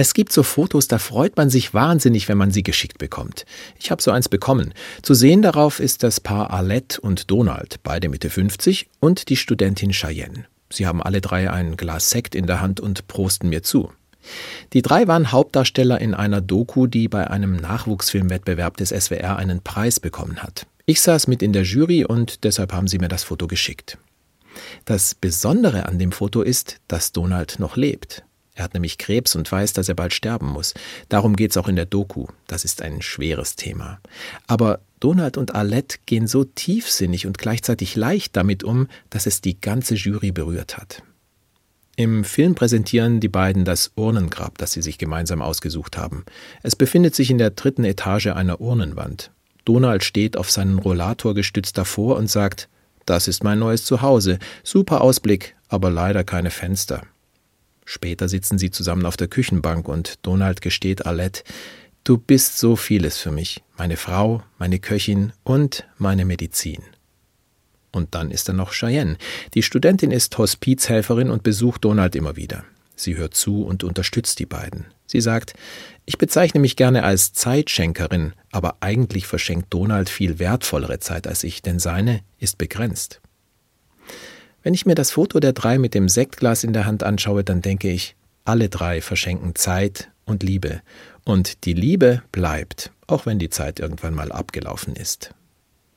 Es gibt so Fotos, da freut man sich wahnsinnig, wenn man sie geschickt bekommt. Ich habe so eins bekommen. Zu sehen darauf ist das Paar Arlette und Donald, beide Mitte 50, und die Studentin Cheyenne. Sie haben alle drei ein Glas Sekt in der Hand und prosten mir zu. Die drei waren Hauptdarsteller in einer Doku, die bei einem Nachwuchsfilmwettbewerb des SWR einen Preis bekommen hat. Ich saß mit in der Jury und deshalb haben sie mir das Foto geschickt. Das Besondere an dem Foto ist, dass Donald noch lebt. Er hat nämlich Krebs und weiß, dass er bald sterben muss. Darum geht es auch in der Doku. Das ist ein schweres Thema. Aber Donald und Arlette gehen so tiefsinnig und gleichzeitig leicht damit um, dass es die ganze Jury berührt hat. Im Film präsentieren die beiden das Urnengrab, das sie sich gemeinsam ausgesucht haben. Es befindet sich in der dritten Etage einer Urnenwand. Donald steht auf seinen Rollator gestützt davor und sagt, das ist mein neues Zuhause, super Ausblick, aber leider keine Fenster. Später sitzen sie zusammen auf der Küchenbank und Donald gesteht Alette, du bist so vieles für mich, meine Frau, meine Köchin und meine Medizin. Und dann ist da noch Cheyenne. Die Studentin ist Hospizhelferin und besucht Donald immer wieder. Sie hört zu und unterstützt die beiden. Sie sagt, ich bezeichne mich gerne als Zeitschenkerin, aber eigentlich verschenkt Donald viel wertvollere Zeit als ich, denn seine ist begrenzt. Wenn ich mir das Foto der drei mit dem Sektglas in der Hand anschaue, dann denke ich, alle drei verschenken Zeit und Liebe. Und die Liebe bleibt, auch wenn die Zeit irgendwann mal abgelaufen ist.